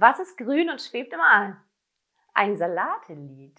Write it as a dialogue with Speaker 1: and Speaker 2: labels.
Speaker 1: Was ist grün und schwebt im All? Ein Salatelied.